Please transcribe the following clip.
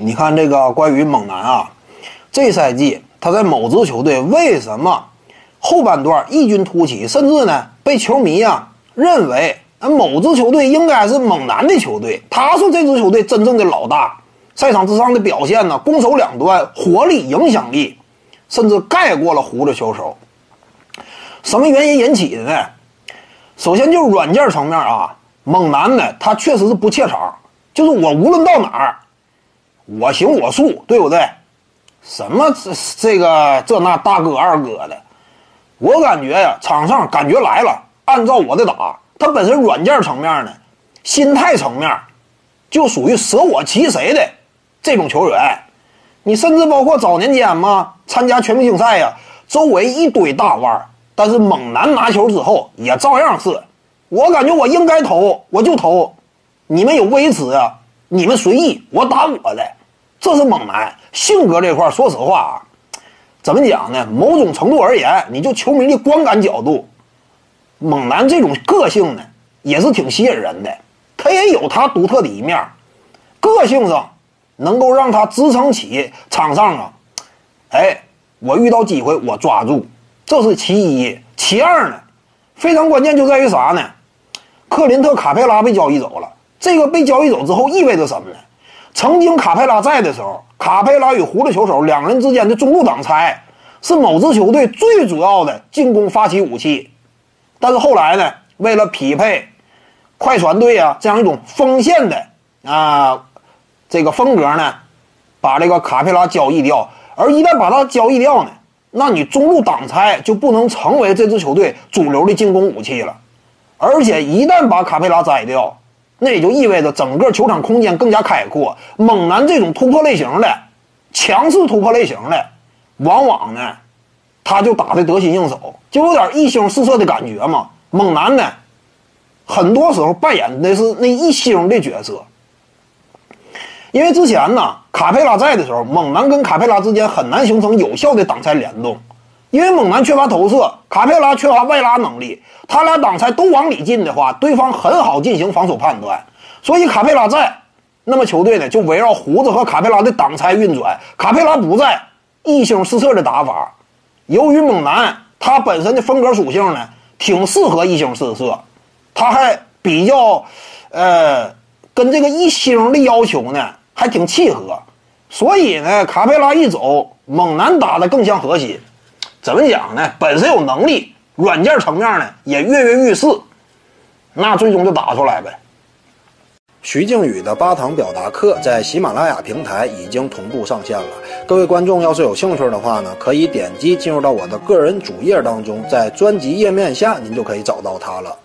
你看这个关于猛男啊，这赛季他在某支球队为什么后半段异军突起，甚至呢被球迷啊认为啊某支球队应该是猛男的球队，他是这支球队真正的老大。赛场之上的表现呢，攻守两端火力、影响力，甚至盖过了胡子球手。什么原因引起的呢？首先就是软件层面啊，猛男呢他确实是不怯场，就是我无论到哪儿。我行我素，对不对？什么这这个这那大哥二哥的，我感觉呀，场上感觉来了，按照我的打，他本身软件层面呢，心态层面，就属于舍我其谁的这种球员。你甚至包括早年间嘛，参加全明星赛呀，周围一堆大腕，但是猛男拿球之后也照样是，我感觉我应该投我就投，你们有微词啊，你们随意，我打我的。这是猛男性格这块说实话啊，怎么讲呢？某种程度而言，你就球迷的观感角度，猛男这种个性呢，也是挺吸引人的。他也有他独特的一面，个性上能够让他支撑起场上啊。哎，我遇到机会我抓住，这是其一。其二呢，非常关键就在于啥呢？克林特·卡佩拉被交易走了，这个被交易走之后意味着什么呢？曾经卡佩拉在的时候，卡佩拉与胡子球手两人之间的中路挡拆是某支球队最主要的进攻发起武器。但是后来呢，为了匹配快船队啊这样一种锋线的啊这个风格呢，把这个卡佩拉交易掉。而一旦把他交易掉呢，那你中路挡拆就不能成为这支球队主流的进攻武器了。而且一旦把卡佩拉摘掉，那也就意味着整个球场空间更加开阔。猛男这种突破类型的、强势突破类型的，往往呢，他就打的得心应手，就有点一星四射的感觉嘛。猛男呢，很多时候扮演的是那一星的角色。因为之前呢，卡佩拉在的时候，猛男跟卡佩拉之间很难形成有效的挡拆联动，因为猛男缺乏投射，卡佩拉缺乏外拉能力。他俩挡拆都往里进的话，对方很好进行防守判断。所以卡佩拉在，那么球队呢就围绕胡子和卡佩拉的挡拆运转。卡佩拉不在，一星四射的打法。由于猛男他本身的风格属性呢，挺适合一星四射，他还比较，呃，跟这个一星的要求呢还挺契合。所以呢，卡佩拉一走，猛男打的更像核心。怎么讲呢？本身有能力。软件层面呢也跃跃欲试，那最终就打出来呗。徐静宇的八堂表达课在喜马拉雅平台已经同步上线了，各位观众要是有兴趣的话呢，可以点击进入到我的个人主页当中，在专辑页面下您就可以找到它了。